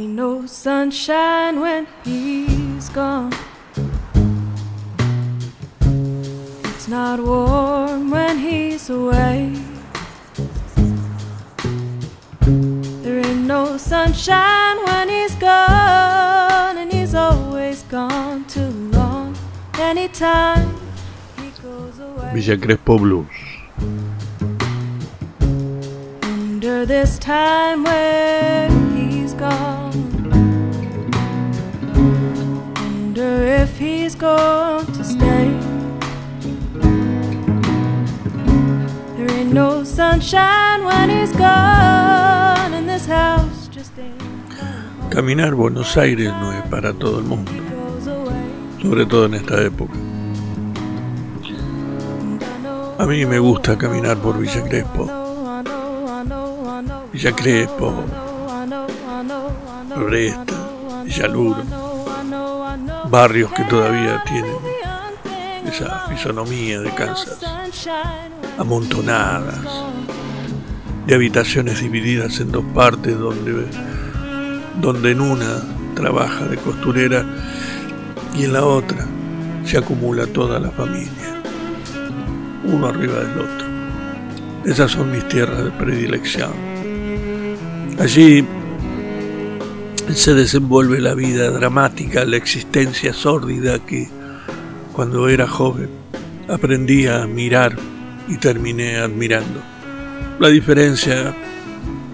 Ain't no sunshine when he's gone. It's not warm when he's away. There ain't no sunshine when he's gone, and he's always gone too long. Anytime he goes away. Villa Crespo Blues. Wonder this time where he's gone. Going to stay. There ain't no sunshine when he's gone, and this house just ain't. Caminar Buenos Aires no es para todo el mundo, sobre todo en esta época. A mí me gusta caminar por Villa Crespo. Villa Crespo, Floresta, Villaluro, barrios que todavía tienen esa fisonomía de Kansas, amontonadas, de habitaciones divididas en dos partes donde, donde en una trabaja de costurera y en la otra se acumula toda la familia, uno arriba del otro. Esas son mis tierras de predilección. Allí se desenvuelve la vida dramática, la existencia sórdida que cuando era joven aprendí a mirar y terminé admirando. La diferencia,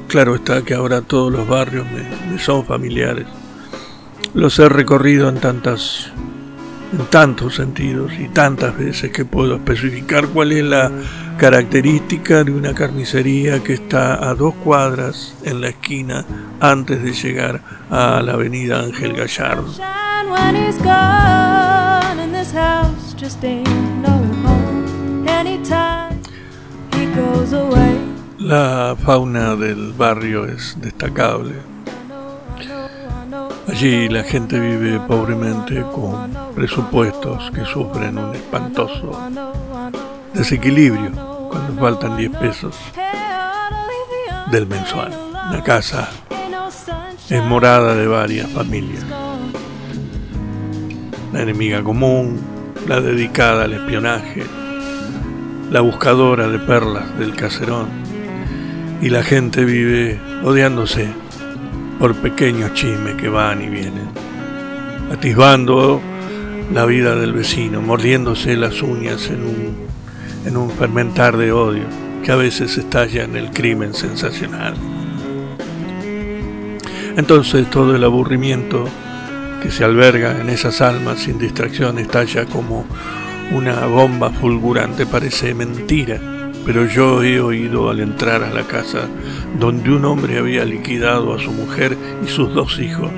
claro está que ahora todos los barrios me, me son familiares. Los he recorrido en tantas en tantos sentidos y tantas veces que puedo especificar cuál es la característica de una carnicería que está a dos cuadras en la esquina antes de llegar a la avenida Ángel Gallardo. La fauna del barrio es destacable. Allí la gente vive pobremente con presupuestos que sufren un espantoso desequilibrio cuando faltan 10 pesos del mensual. La casa es morada de varias familias. La enemiga común, la dedicada al espionaje, la buscadora de perlas del caserón. Y la gente vive odiándose por pequeños chismes que van y vienen, atisbando la vida del vecino, mordiéndose las uñas en un, en un fermentar de odio que a veces estalla en el crimen sensacional. Entonces todo el aburrimiento que se alberga en esas almas sin distracción estalla como una bomba fulgurante, parece mentira, pero yo he oído al entrar a la casa donde un hombre había liquidado a su mujer y sus dos hijos.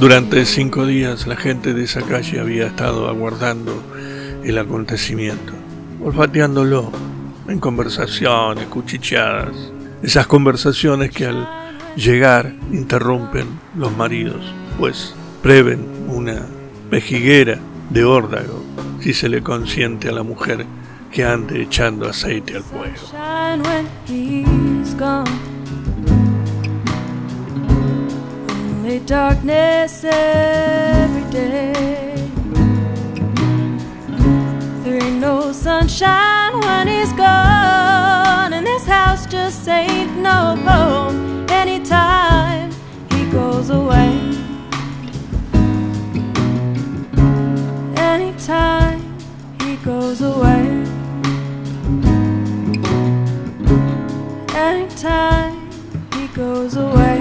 Durante cinco días la gente de esa calle había estado aguardando el acontecimiento, olfateándolo en conversaciones, cuchicheadas, esas conversaciones que al llegar interrumpen los maridos, pues prevén una pejiguera de órdago si se le consiente a la mujer que ande echando aceite al fuego. Darkness every day. There ain't no sunshine when he's gone, and this house just ain't no home. Anytime he goes away. Anytime Anytime he goes away.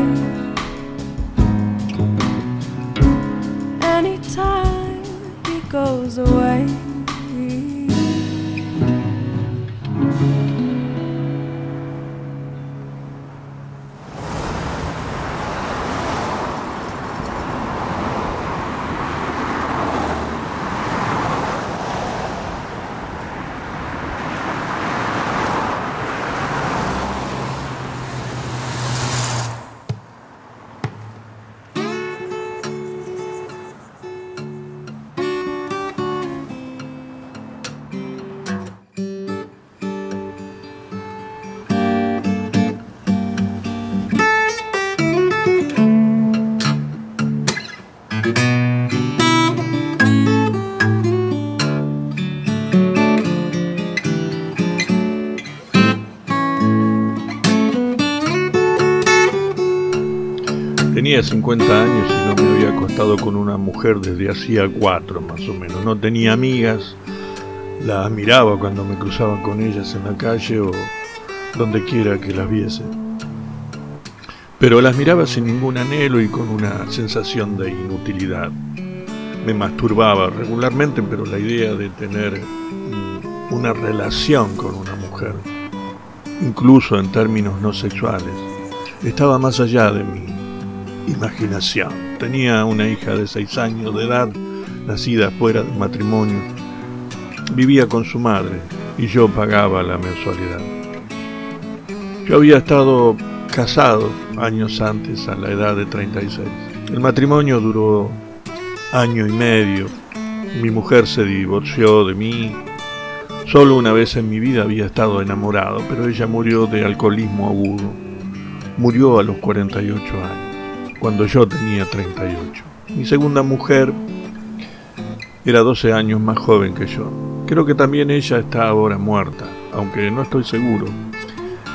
Anytime he goes away. Tenía 50 años y no me había acostado con una mujer desde hacía cuatro más o menos. No tenía amigas, las miraba cuando me cruzaba con ellas en la calle o donde quiera que las viese. Pero las miraba sin ningún anhelo y con una sensación de inutilidad. Me masturbaba regularmente, pero la idea de tener una relación con una mujer, incluso en términos no sexuales, estaba más allá de mi imaginación. Tenía una hija de seis años de edad, nacida fuera del matrimonio. Vivía con su madre y yo pagaba la mensualidad. Yo había estado casado años antes, a la edad de 36. El matrimonio duró año y medio. Mi mujer se divorció de mí. Solo una vez en mi vida había estado enamorado, pero ella murió de alcoholismo agudo. Murió a los 48 años cuando yo tenía 38. Mi segunda mujer era 12 años más joven que yo. Creo que también ella está ahora muerta, aunque no estoy seguro.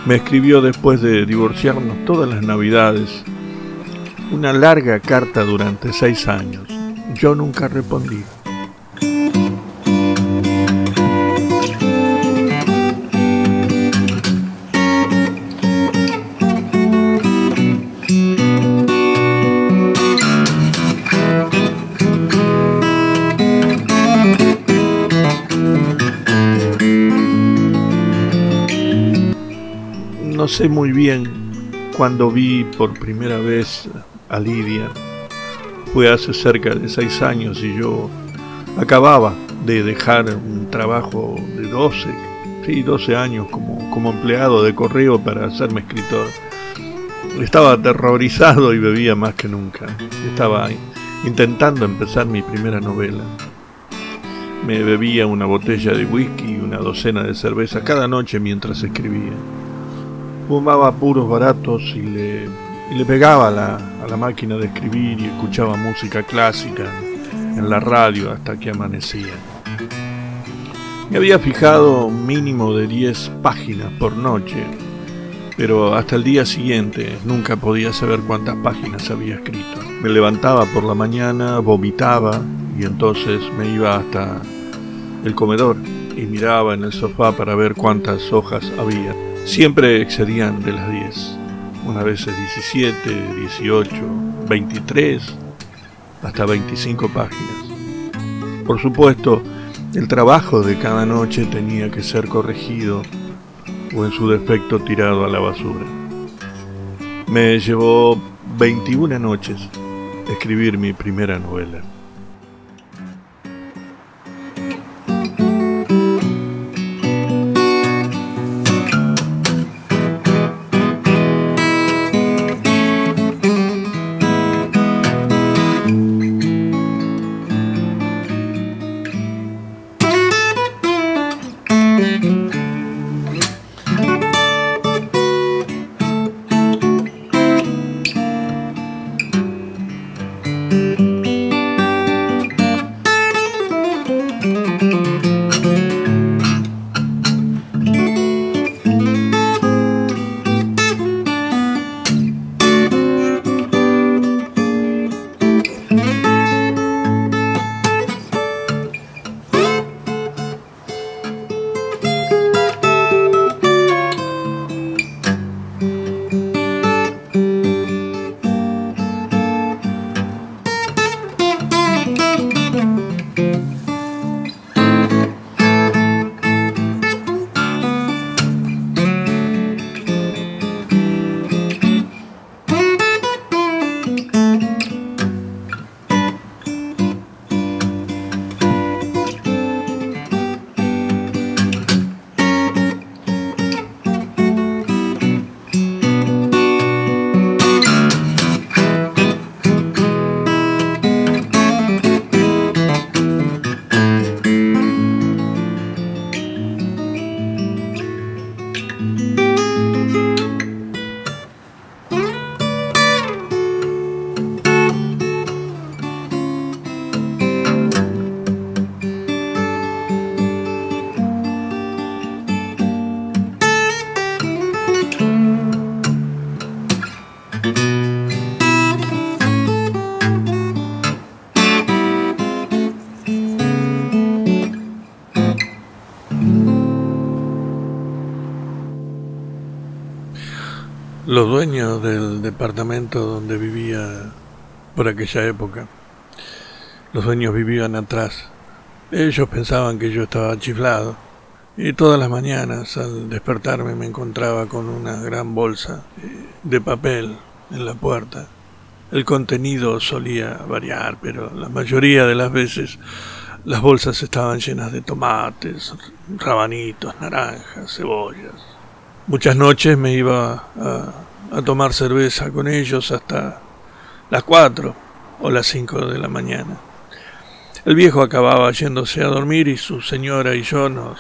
Me escribió después de divorciarnos todas las navidades una larga carta durante seis años. Yo nunca respondí. No sé muy bien cuando vi por primera vez a Lidia. Fue hace cerca de seis años y yo acababa de dejar un trabajo de 12, sí, 12 años como, como empleado de correo para hacerme escritor. Estaba aterrorizado y bebía más que nunca. Estaba intentando empezar mi primera novela. Me bebía una botella de whisky y una docena de cerveza cada noche mientras escribía fumaba puros baratos y le, le pegaba la, a la, máquina de escribir y escuchaba música clásica en la radio hasta que amanecía. Me había fijado un mínimo de 10 páginas por noche, pero hasta el día siguiente nunca podía saber cuántas páginas había escrito. Me levantaba por la mañana, vomitaba y entonces me iba hasta el comedor y miraba en el sofá para ver cuántas hojas había. Siempre excedían de las 10, una vez 17, 18, 23, hasta 25 páginas. Por supuesto, el trabajo de cada noche tenía que ser corregido o en su defecto tirado a la basura. Me llevó 21 noches escribir mi primera novela. Música Los dueños del departamento donde vivía por aquella época, los dueños vivían atrás. Ellos pensaban que yo estaba chiflado y todas las mañanas al despertarme me encontraba con una gran bolsa de papel en la puerta. El contenido solía variar, pero la mayoría de las veces las bolsas estaban llenas de tomates, rabanitos, naranjas, cebollas. Muchas noches me iba a, tomar cerveza con ellos hasta las cuatro o las cinco de la mañana. El viejo acababa yéndose a dormir y su señora y yo nos,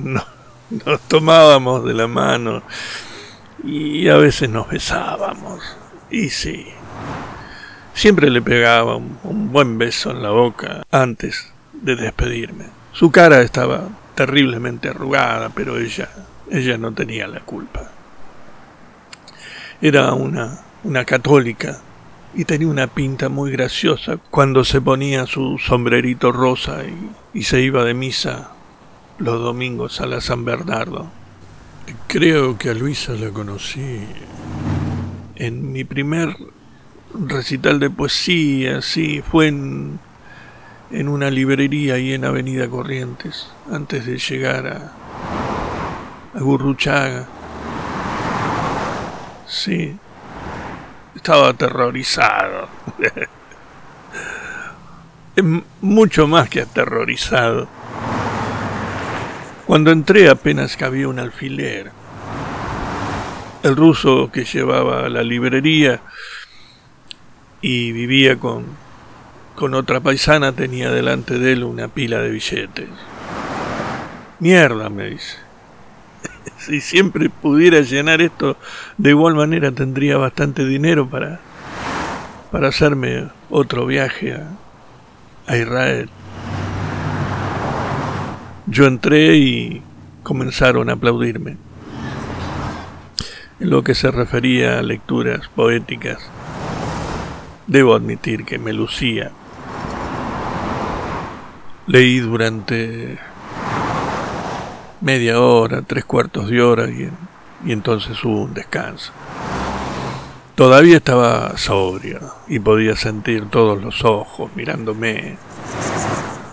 nos tomábamos de la mano y a veces nos besábamos. Y sí, Siempre le pegaba un, buen beso en la boca antes de despedirme. Su cara estaba terriblemente arrugada, pero ella, ella no tenía la culpa. Era una, una católica y tenía una pinta muy graciosa cuando se ponía su sombrerito rosa y, y se iba de misa los domingos a la San Bernardo. Creo que a Luisa la conocí en mi primer recital de poesía, sí, fue en, en una librería ahí en Avenida Corrientes, antes de llegar a, a Gurruchaga. Sí, estaba aterrorizado. Mucho más que aterrorizado. Cuando entré apenas cabía un alfiler. El ruso que llevaba la librería y vivía con, con otra paisana, tenía delante de él una pila de billetes. Mierda, me dice. si siempre pudiera llenar esto de igual manera, tendría bastante dinero para, para hacerme otro viaje a, a Israel. Yo entré y comenzaron a aplaudirme. En lo que se refería a lecturas poéticas, Debo admitir que me lucía. Leí durante media hora, tres cuartos de hora y, entonces hubo un descanso. Todavía estaba sobrio y podía sentir todos los ojos mirándome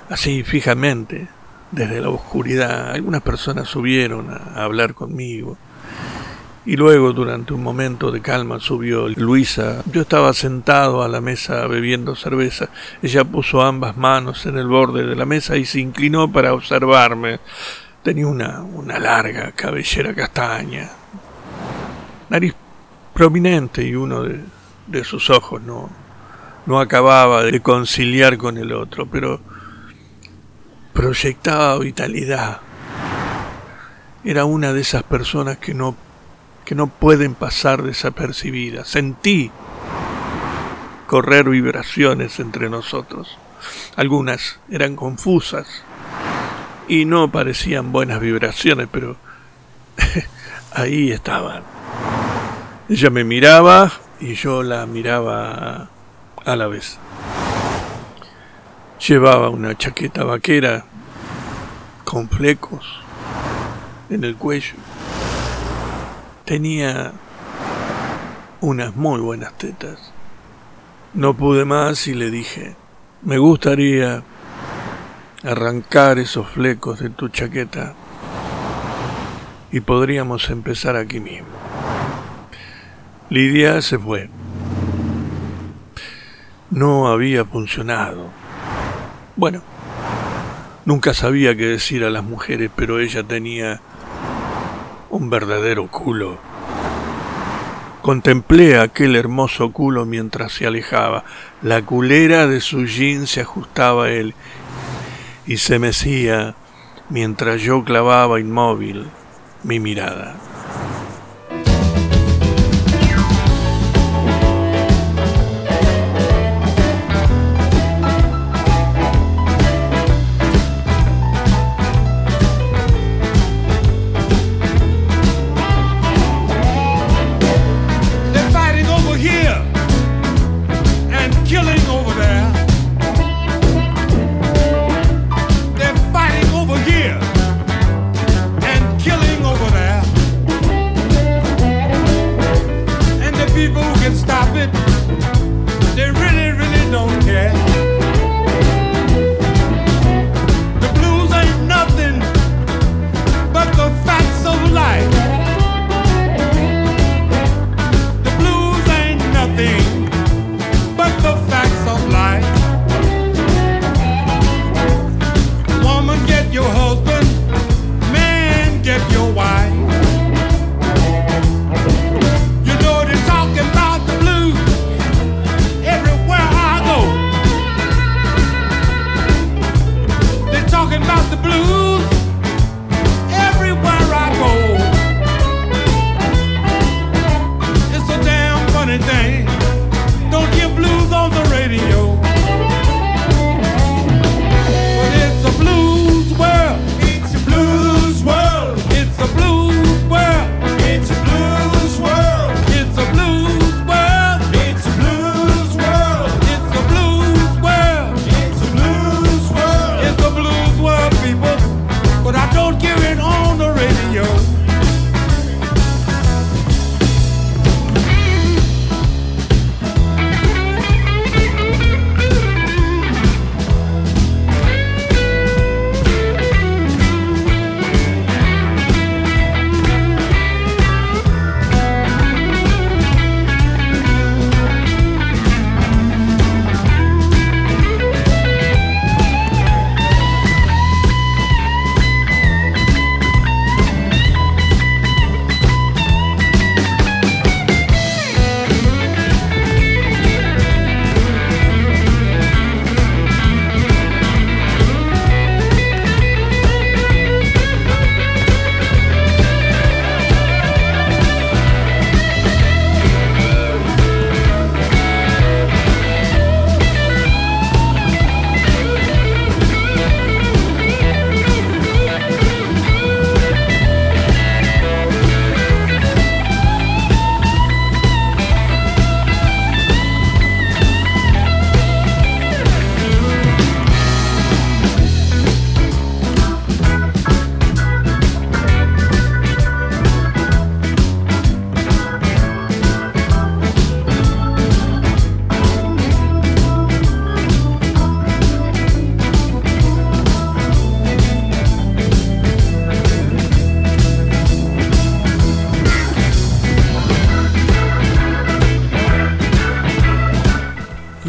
así fijamente desde la oscuridad. Algunas personas subieron a hablar conmigo y luego, durante un momento de calma, subió Luisa. Yo estaba sentado a la mesa bebiendo cerveza. Ella puso ambas manos en el borde de la mesa y se inclinó para observarme. Tenía una, una larga cabellera castaña, nariz prominente y uno de, de sus ojos no, no acababa de conciliar con el otro, pero proyectaba vitalidad. Era una de esas personas que no que no pueden pasar desapercibidas. Sentí correr vibraciones entre nosotros. Algunas eran confusas y no parecían buenas vibraciones, pero ahí estaban. Ella me miraba y yo la miraba a la vez. Llevaba una chaqueta vaquera con flecos en el cuello Tenía unas muy buenas tetas. No pude más y le dije, me gustaría arrancar esos flecos de tu chaqueta y podríamos empezar aquí mismo. Lidia se fue. No había funcionado. Bueno, nunca sabía qué decir a las mujeres, pero ella tenía un verdadero culo. Contemplé aquel hermoso culo mientras se alejaba. La culera de su jean se ajustaba a él y se mecía mientras yo clavaba inmóvil mi mirada.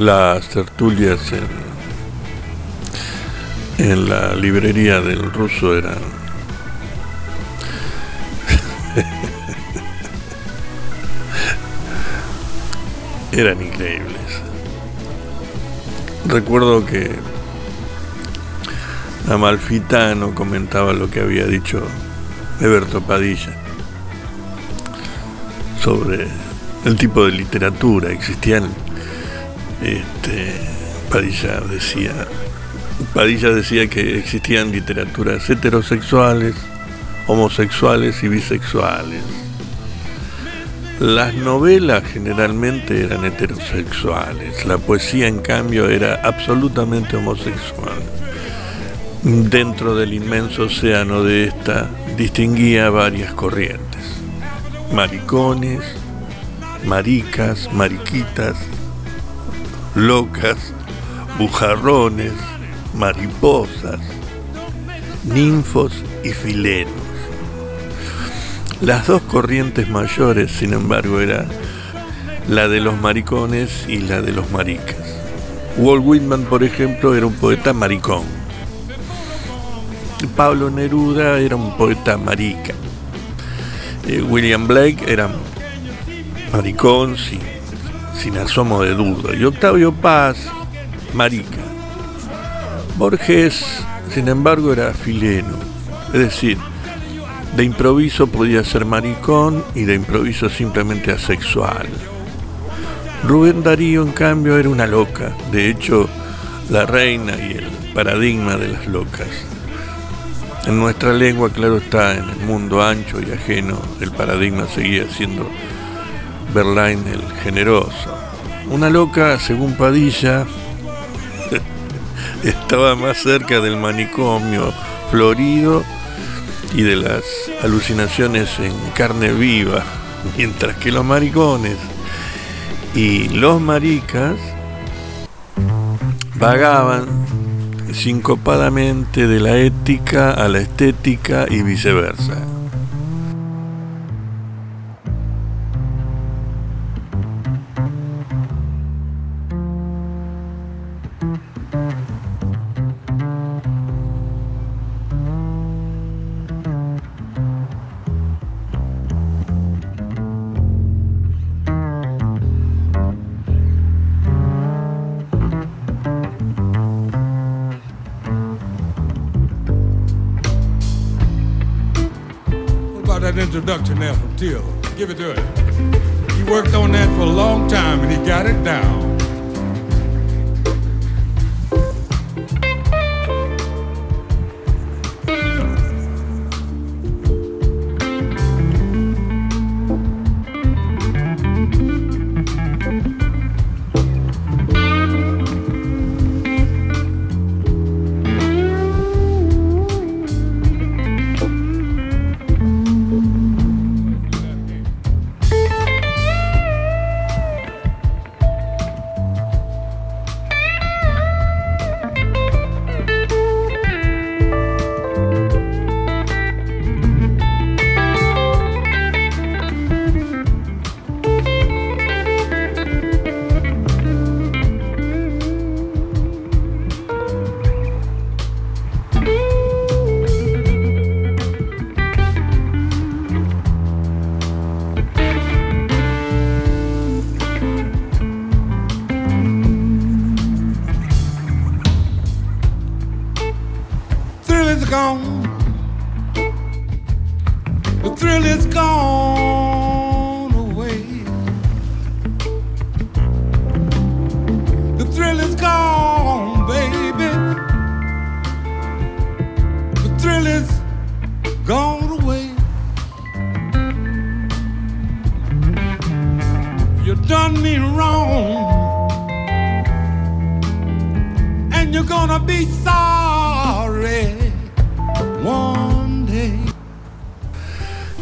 Las tertulias en, la librería del ruso eran eran increíbles. Recuerdo que Amalfitano comentaba lo que había dicho Eberto Padilla sobre el tipo de literatura. Existían, este, Padilla decía, Padilla decía que existían literaturas heterosexuales, homosexuales y bisexuales. Las novelas generalmente eran heterosexuales, la poesía en cambio era absolutamente homosexual. Dentro del inmenso océano de esta distinguía varias corrientes, maricones, maricas, mariquitas, locas, bujarrones, mariposas, ninfos y filenos. Las dos corrientes mayores, sin embargo, era la de los maricones y la de los maricas. Walt Whitman, por ejemplo, era un poeta maricón. Pablo Neruda era un poeta marica. Eh, William Blake era maricón sin, sin asomo de duda. Y Octavio Paz, marica. Borges, sin embargo, era fileno. Es decir, de improviso podía ser maricón y de improviso simplemente asexual. Rubén Darío, en cambio, era una loca. De hecho, la reina y el paradigma de las locas. En nuestra lengua, claro está, en el mundo ancho y ajeno, el paradigma seguía siendo Berlain el generoso. Una loca, según Padilla, estaba más cerca del manicomio florido y de las alucinaciones en carne viva, mientras que los maricones y los maricas vagaban sincopadamente de la ética a la estética y viceversa. Introduction there from Till. Give it to him. He worked on that for a long time and he got it down.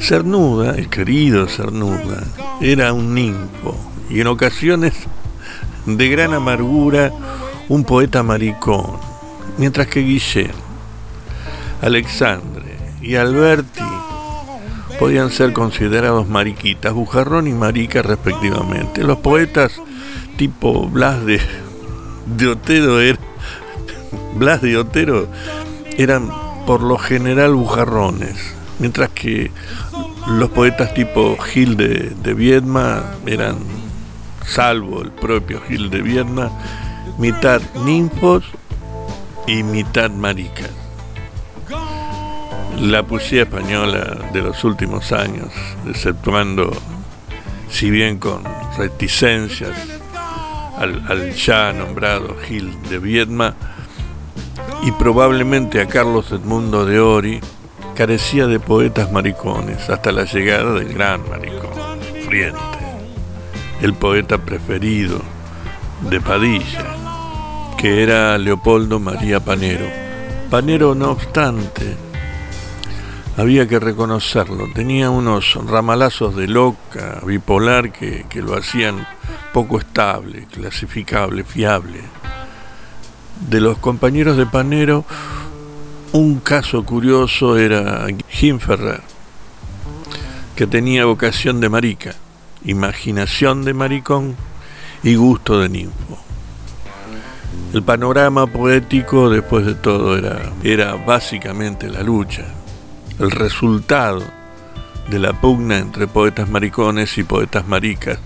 Cernuda, el querido Cernuda, era un ninfo y en ocasiones de gran amargura un poeta maricón, mientras que Guillén, Alexandre y Alberti podían ser considerados mariquitas, bujarrón y marica respectivamente. Los poetas tipo Blas de de Otero. Blas de Otero eran por lo general bujarrones, mientras que los poetas tipo Gil de, Viedma eran, salvo el propio Gil de Viedma, mitad ninfos y mitad maricas. La poesía española de los últimos años, exceptuando, si bien con reticencias, al, ya nombrado Gil de Viedma y probablemente a Carlos Edmundo de Ori, carecía de poetas maricones hasta la llegada del gran maricón, Friente, el poeta preferido de Padilla, que era Leopoldo María Panero. Panero, no obstante, había que reconocerlo, tenía unos ramalazos de loca, bipolar, que, lo hacían poco estable, clasificable, fiable. De los compañeros de Panero, un caso curioso era Jim Ferrer, que tenía vocación de marica, imaginación de maricón y gusto de ninfo. El panorama poético, después de todo, era, era básicamente la lucha el resultado de la pugna entre poetas maricones y poetas maricas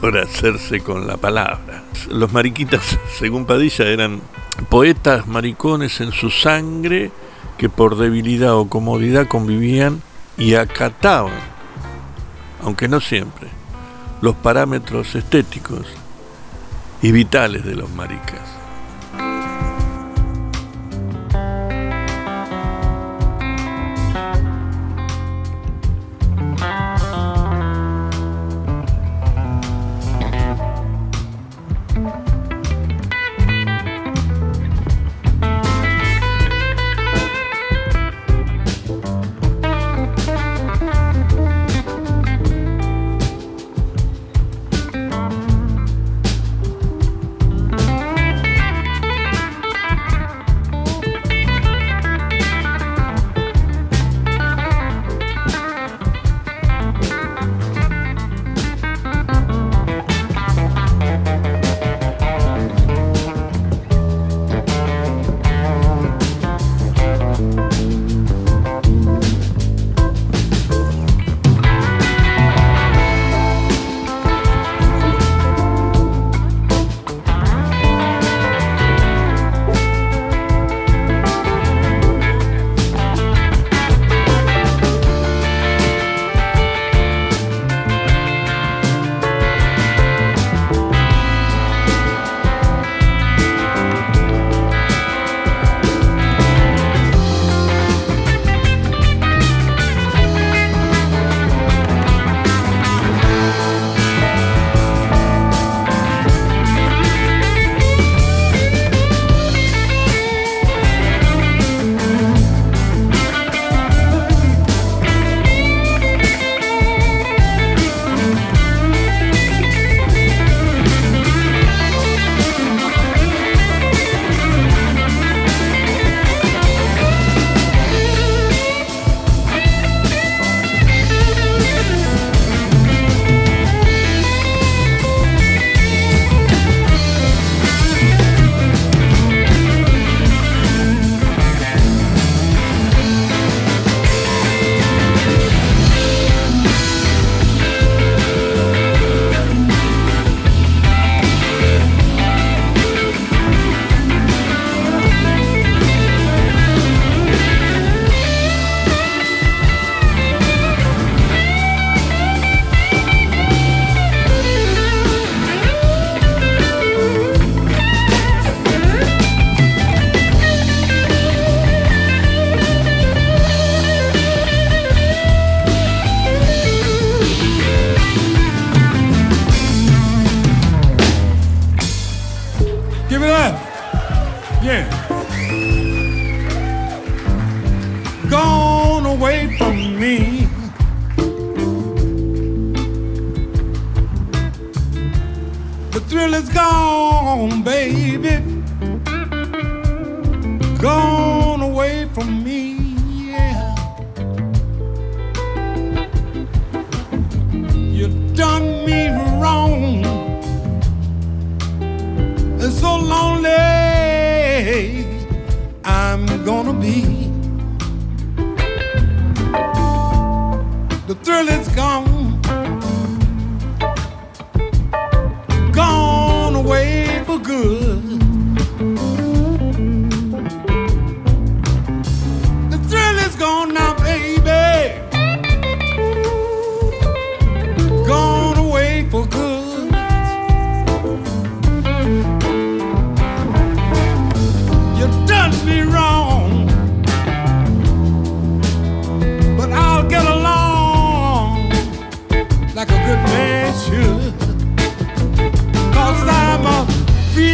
por hacerse con la palabra. Los mariquitas, según Padilla, eran poetas maricones en su sangre que por debilidad o comodidad convivían y acataban, aunque no siempre, los parámetros estéticos y vitales de los maricas.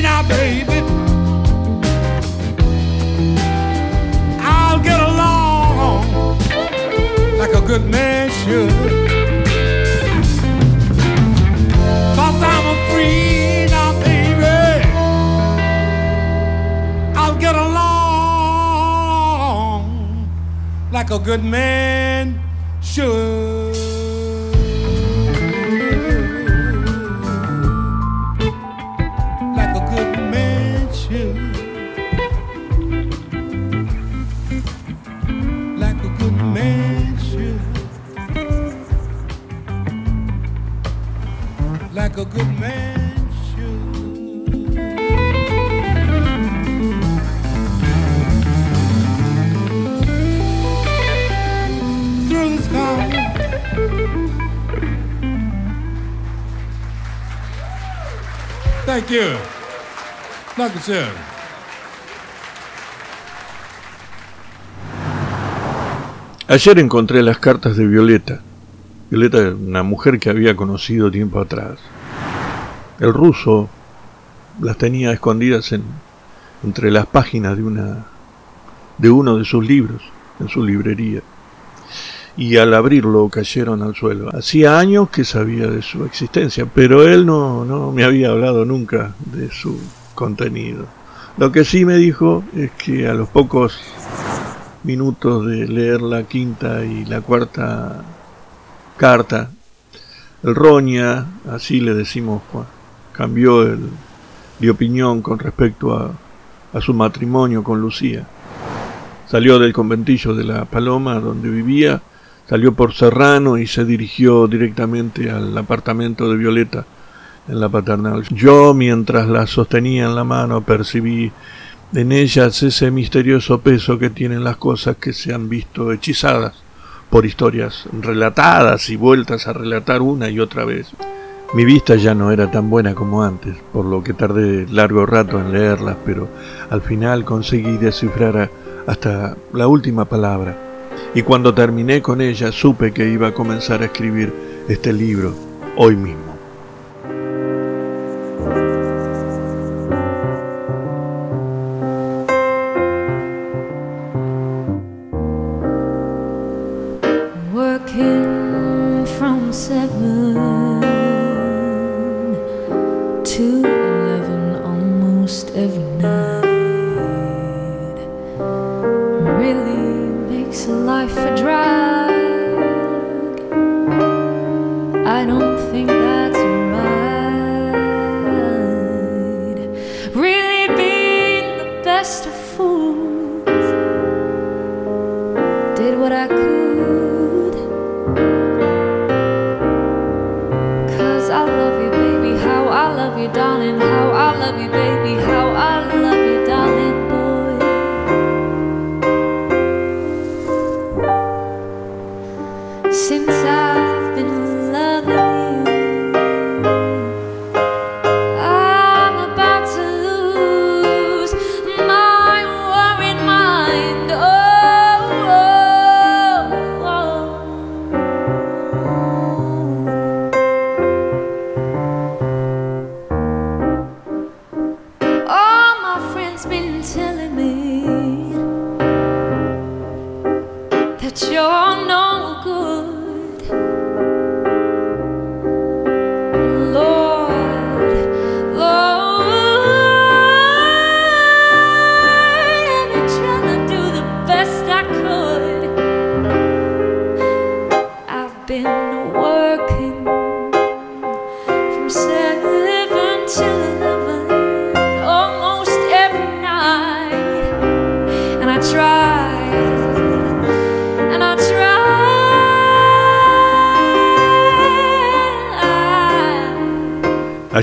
Now, baby. I'll get along like a good man I'm free now, baby. I'll get along like a good man should. Thank you. Ayer encontré las cartas de Violeta. Violeta una mujer que había conocido tiempo atrás. El ruso las tenía escondidas en, entre las páginas de una de uno de sus libros en su librería. Y al abrirlo cayeron al suelo. Hacía años que sabía de su existencia, pero él no, me había hablado nunca de su contenido. Lo que sí me dijo es que a los pocos minutos de leer la quinta y la cuarta carta, el Roña, así le decimos, cambió el, de opinión con respecto a, su matrimonio con Lucía. Salió del conventillo de la Paloma donde vivía, salió por Serrano y se dirigió directamente al apartamento de Violeta en la paternal. Yo, mientras la sostenía en la mano, percibí en ellas ese misterioso peso que tienen las cosas que se han visto hechizadas por historias relatadas y vueltas a relatar una y otra vez. Mi vista ya no era tan buena como antes, por lo que tardé largo rato en leerlas, pero al final conseguí descifrar hasta la última palabra. Y cuando terminé con ella supe que iba a comenzar a escribir este libro hoy mismo.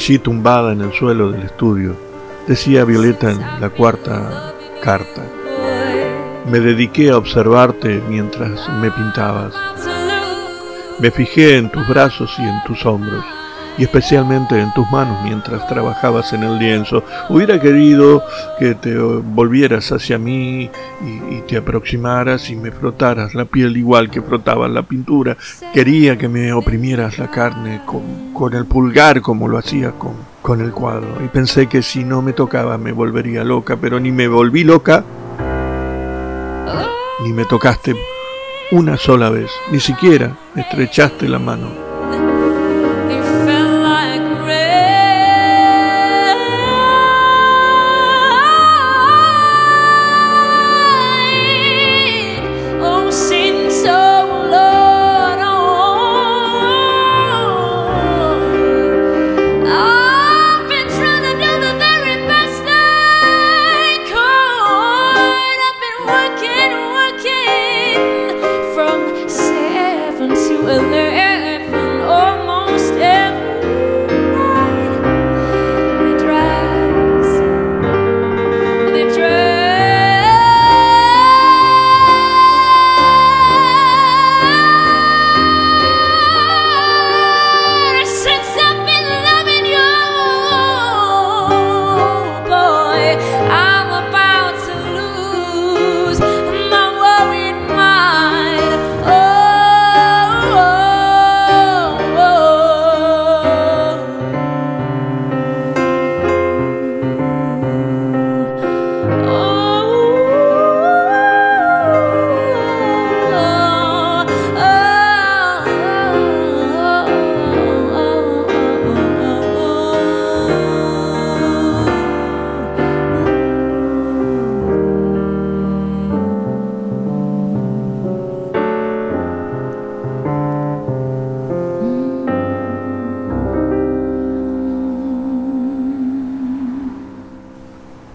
Allí tumbada en el suelo del estudio, decía Violeta en la cuarta carta. Me dediqué a observarte mientras me pintabas. Me fijé en tus brazos y en tus hombros y especialmente en tus manos mientras trabajabas en el lienzo. Hubiera querido que te volvieras hacia mí y, te aproximaras y me frotaras la piel igual que frotabas la pintura. Quería que me oprimieras la carne con, el pulgar como lo hacías con, con el cuadro. Y pensé que si no me tocaba me volvería loca, pero ni me volví loca, ni me tocaste una sola vez, ni siquiera estrechaste la mano.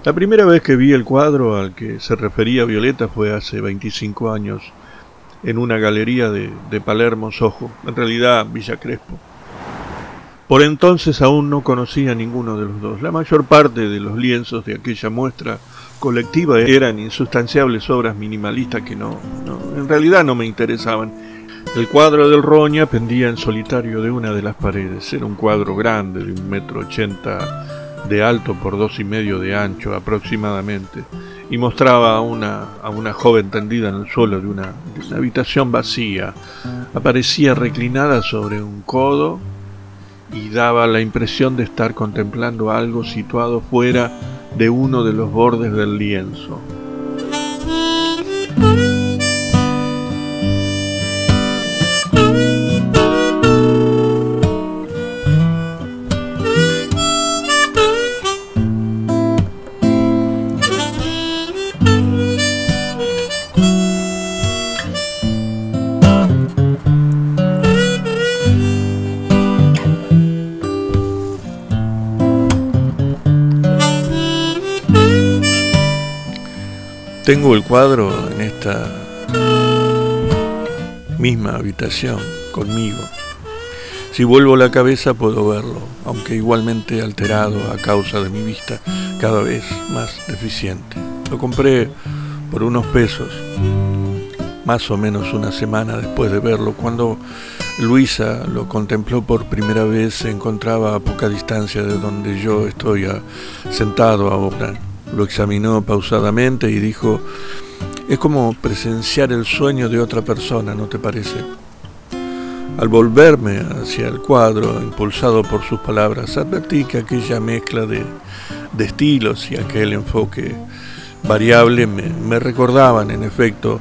La primera vez que vi el cuadro al que se refería Violeta fue hace 25 años en una galería de, Palermo, Sojo, en realidad Villa Crespo. Por entonces aún no conocía ninguno de los dos. La mayor parte de los lienzos de aquella muestra colectiva eran insustanciables obras minimalistas que no, en realidad no me interesaban. El cuadro del Roña pendía en solitario de una de las paredes. Era un cuadro grande de un metro ochenta de alto por dos y medio de ancho aproximadamente, y mostraba a una, a una joven tendida en el suelo de una, de una habitación vacía. Aparecía reclinada sobre un codo y daba la impresión de estar contemplando algo situado fuera de uno de los bordes del lienzo. El cuadro en esta misma habitación conmigo. Si vuelvo la cabeza puedo verlo, aunque igualmente alterado a causa de mi vista cada vez más deficiente. Lo compré por unos pesos, más o menos una semana después de verlo. Cuando Luisa lo contempló por primera vez se encontraba a poca distancia de donde yo estoy sentado ahora lo examinó pausadamente y dijo, es como presenciar el sueño de otra persona, ¿no te parece? Al volverme hacia el cuadro, impulsado por sus palabras, advertí que aquella mezcla de, estilos y aquel enfoque variable me, recordaban, en efecto,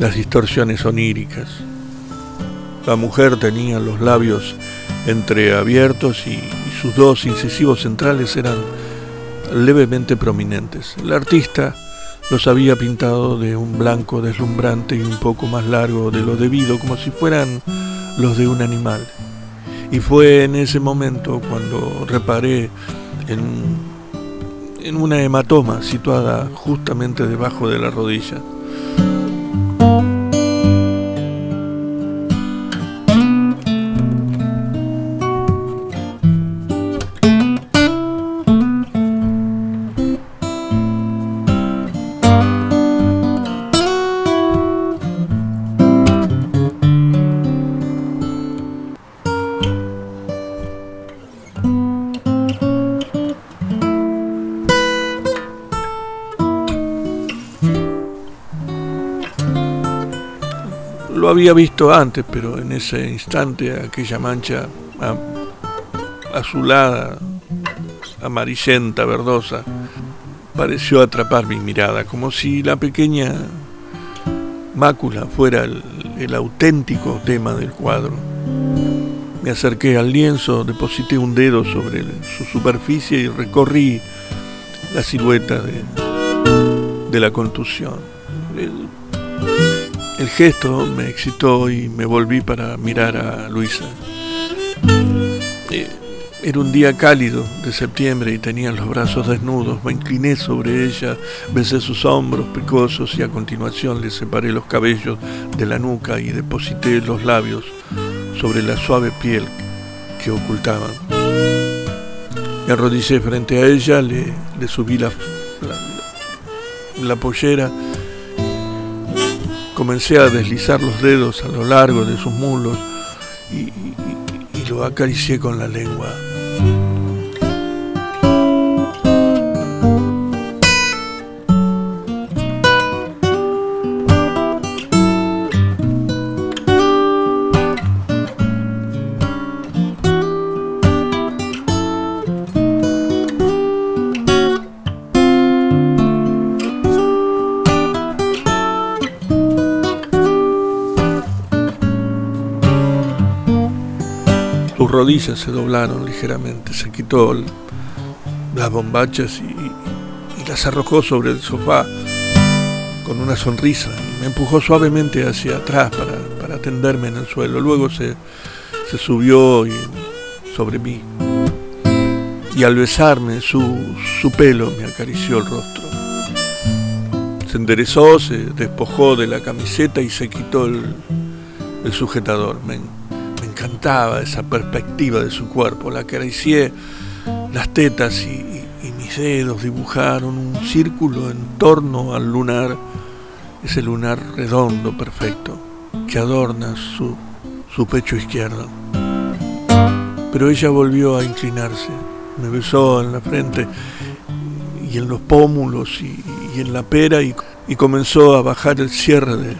las distorsiones oníricas. La mujer tenía los labios entreabiertos y sus dos incisivos centrales eran levemente prominentes. El artista los había pintado de un blanco deslumbrante y un poco más largo de lo debido, como si fueran los de un animal. Y fue en ese momento cuando reparé en, una hematoma situada justamente debajo de la rodilla. Había visto antes, pero en ese instante aquella mancha azulada, amarillenta, verdosa, pareció atrapar mi mirada, como si la pequeña mácula fuera el, auténtico tema del cuadro. Me acerqué al lienzo, deposité un dedo sobre su superficie y recorrí la silueta de, la contusión. El, gesto me excitó y me volví para mirar a Luisa. Eh, era un día cálido de septiembre y tenía los brazos desnudos. Me incliné sobre ella, besé sus hombros picosos y a continuación le separé los cabellos de la nuca y deposité los labios sobre la suave piel que ocultaban. Me arrodillé frente a ella, le, subí la, la, pollera, comencé a deslizar los dedos a lo largo de sus mulos y lo acaricié con la lengua. Se doblaron ligeramente, se quitó las bombachas y, las arrojó sobre el sofá con una sonrisa y me empujó suavemente hacia atrás para, tenderme en el suelo. Luego se, subió sobre mí y al besarme su, pelo me acarició el rostro. Se enderezó, se despojó de la camiseta y se quitó el, sujetador encantaba esa perspectiva de su cuerpo. La acaricié las tetas y, mis dedos dibujaron un círculo en torno al lunar, ese lunar redondo, perfecto, que adorna su, su pecho izquierdo. Pero ella volvió a inclinarse, me besó en la frente y en los pómulos y, en la pera y, comenzó a bajar el cierre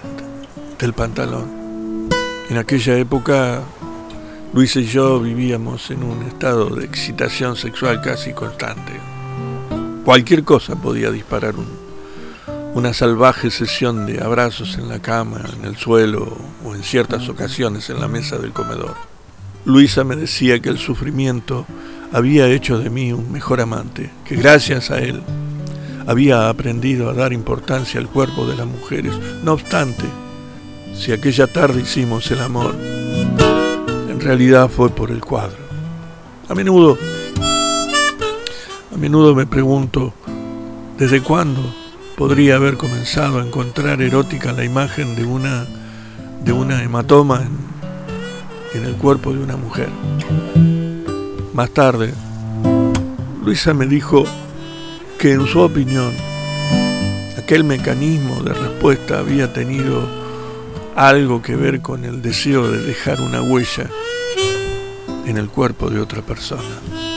del pantalón. En aquella época Luis y yo vivíamos en un estado de excitación sexual casi constante. Cualquier cosa podía disparar una salvaje sesión de abrazos en la cama, en el suelo o en ciertas ocasiones en la mesa del comedor. Luisa me decía que el sufrimiento había hecho de mí un mejor amante, que gracias a él había aprendido a dar importancia al cuerpo de las mujeres. No obstante, si aquella tarde hicimos el amor, realidad fue por el cuadro. A menudo, a menudo me pregunto, ¿desde cuándo podría haber comenzado a encontrar erótica la imagen de una, de una hematoma en, en el cuerpo de una mujer? Más tarde, Luisa me dijo que en su opinión, aquel mecanismo de respuesta había tenido algo que ver con el deseo de dejar una huella en el cuerpo de otra persona.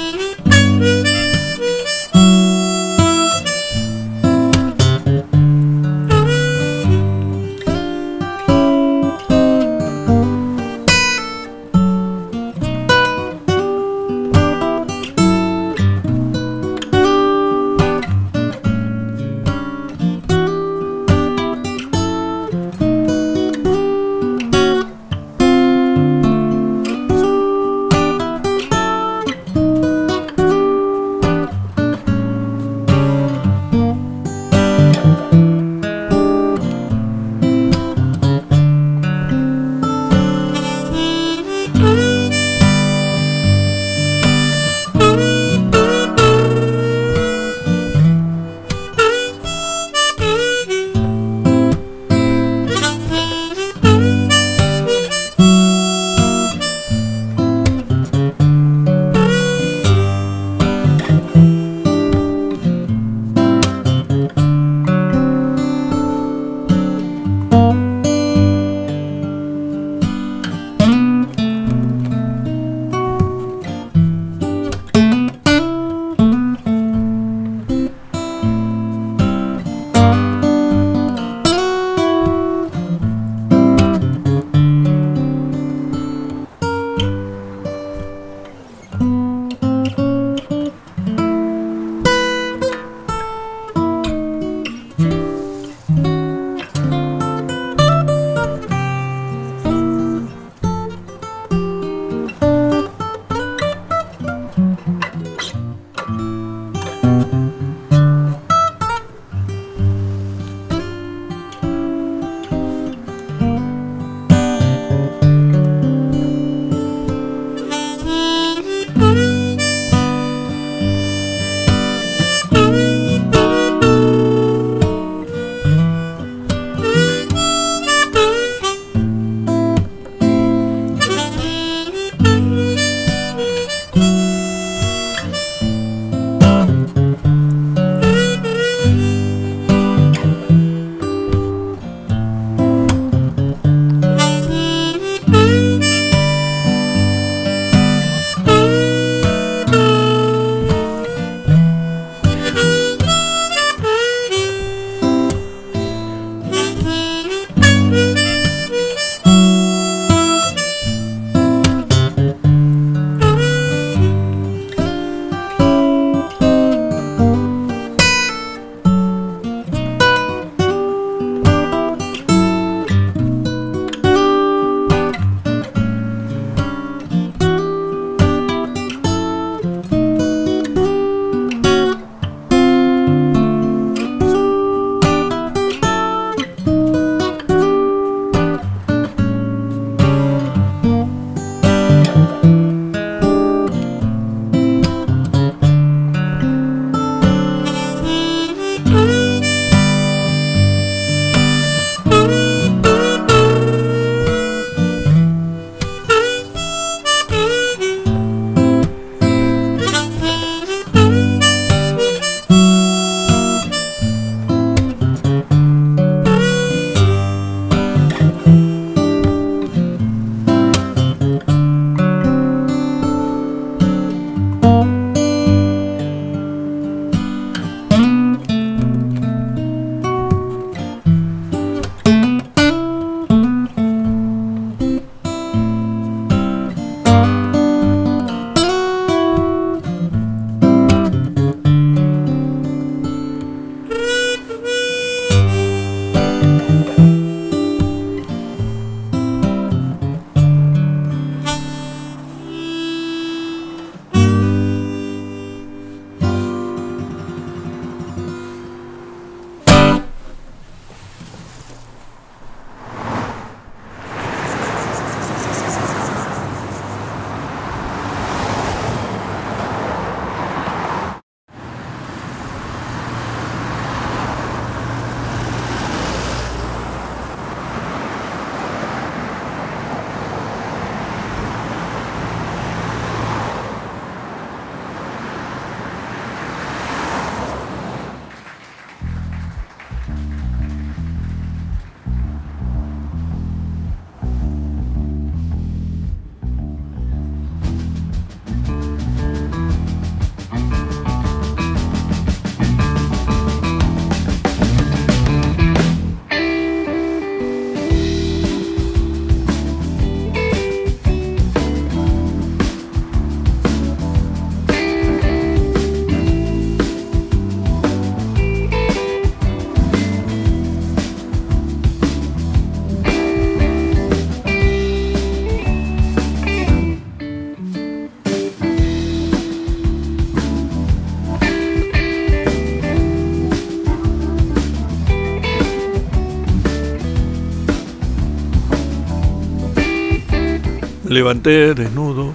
Levanté desnudo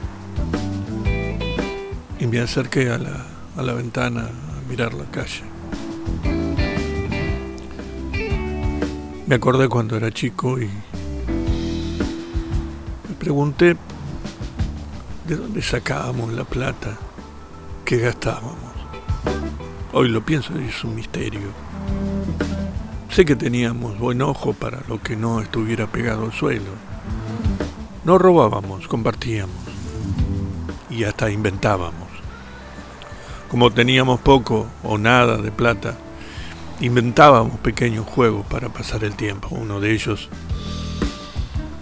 y me acerqué a la, a la ventana a mirar la calle. Me acordé cuando era chico y me pregunté de dónde sacábamos la plata que gastábamos. Hoy lo pienso y es un misterio. Sé que teníamos buen ojo para lo que no estuviera pegado al suelo. No robábamos, compartíamos y hasta inventábamos. Como teníamos poco o nada de plata, inventábamos pequeños juegos para pasar el tiempo. Uno de ellos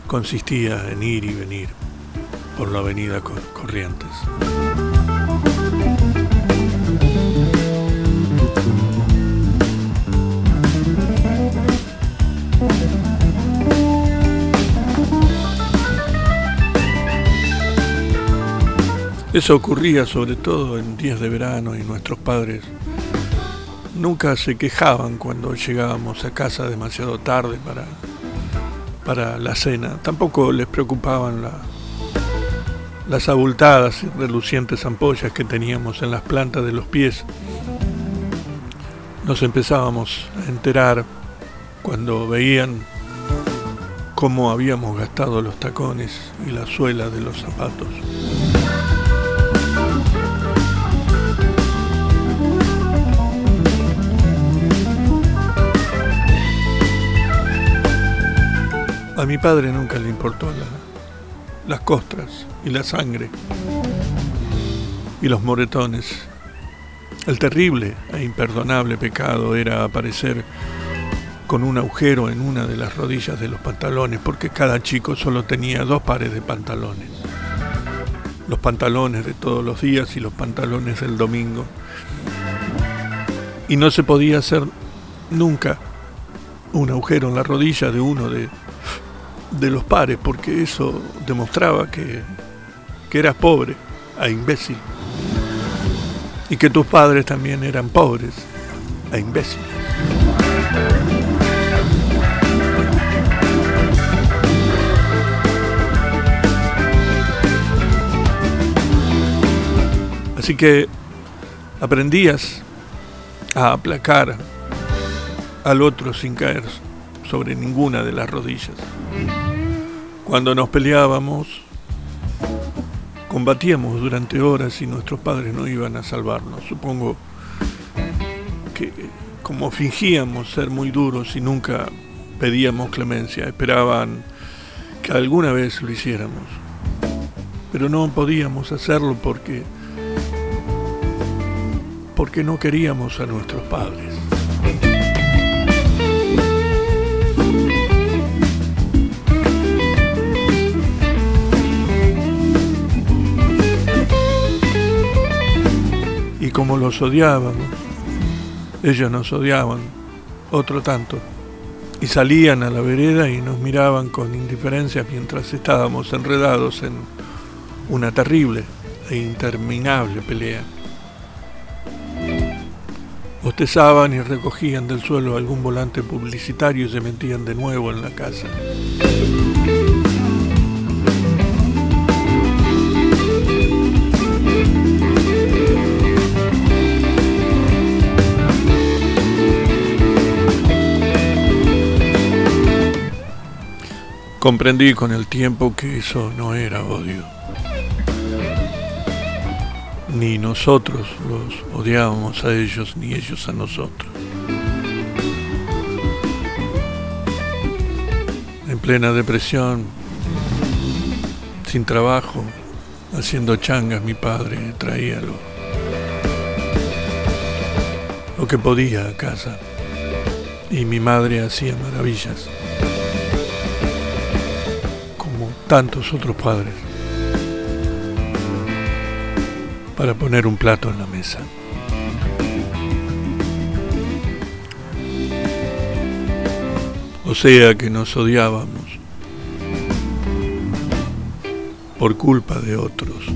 consistía en ir y venir por la avenida Corrientes. Eso ocurría sobre todo en días de verano y nuestros padres nunca se quejaban cuando llegábamos a casa demasiado tarde para, para la cena. Tampoco les preocupaban las abultadas y relucientes ampollas que teníamos en las plantas de los pies. Nos empezábamos a enterar cuando veían cómo habíamos gastado los tacones y la suela de los zapatos. A mi padre nunca le importó las costras y la sangre y los moretones. El terrible e imperdonable pecado era aparecer con un agujero en una de las rodillas de los pantalones, porque cada chico solo tenía dos pares de pantalones. Los pantalones de todos los días y los pantalones del domingo. Y no se podía hacer nunca un agujero en la rodilla de uno de de los pares, porque eso demostraba que, que eras pobre e imbécil. Y que tus padres también eran pobres e imbéciles. Así que aprendías a aplacar al otro sin caer sobre ninguna de las rodillas. Cuando nos peleábamos, combatíamos durante horas y nuestros padres no iban a salvarnos. Supongo que como fingíamos ser muy duros y nunca pedíamos clemencia, esperaban que alguna vez lo hiciéramos. Pero no podíamos hacerlo porque porque no queríamos a nuestros padres. Como los odiábamos, ellos nos odiaban, otro tanto, y salían a la vereda y nos miraban con indiferencia mientras estábamos enredados en una terrible e interminable pelea. Bostezaban y recogían del suelo algún volante publicitario y se metían de nuevo en la casa. Comprendí con el tiempo que eso no era odio. Ni nosotros los odiábamos a ellos, ni ellos a nosotros. En plena depresión, sin trabajo, haciendo changas, mi padre traía lo, lo que podía a casa y mi madre hacía maravillas tantos otros padres para poner un plato en la mesa. O sea que nos odiábamos por culpa de otros.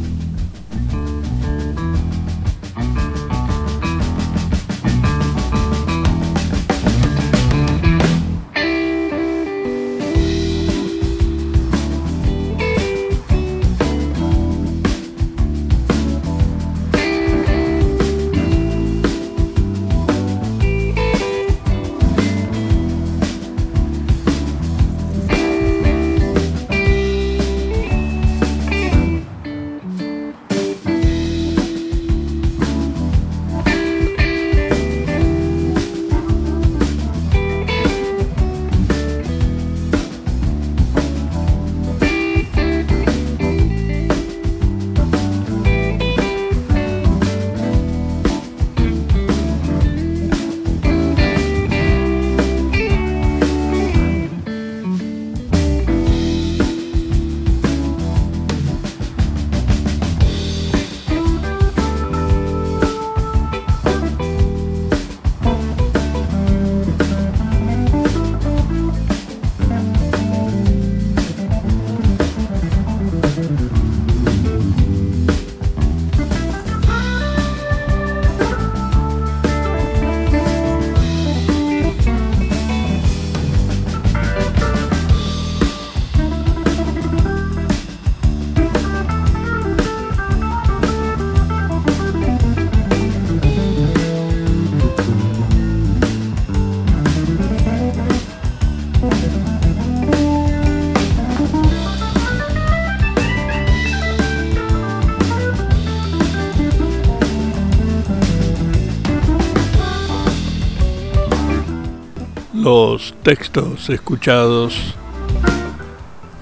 Textos escuchados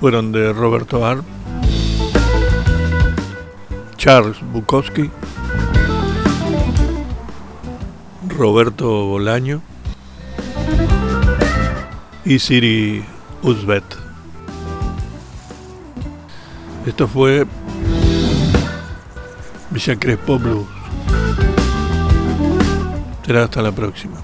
fueron de Roberto Arp, Charles Bukowski, Roberto Bolaño y Siri Uzbet. Esto fue Villa Crespo Blues. Será hasta la próxima.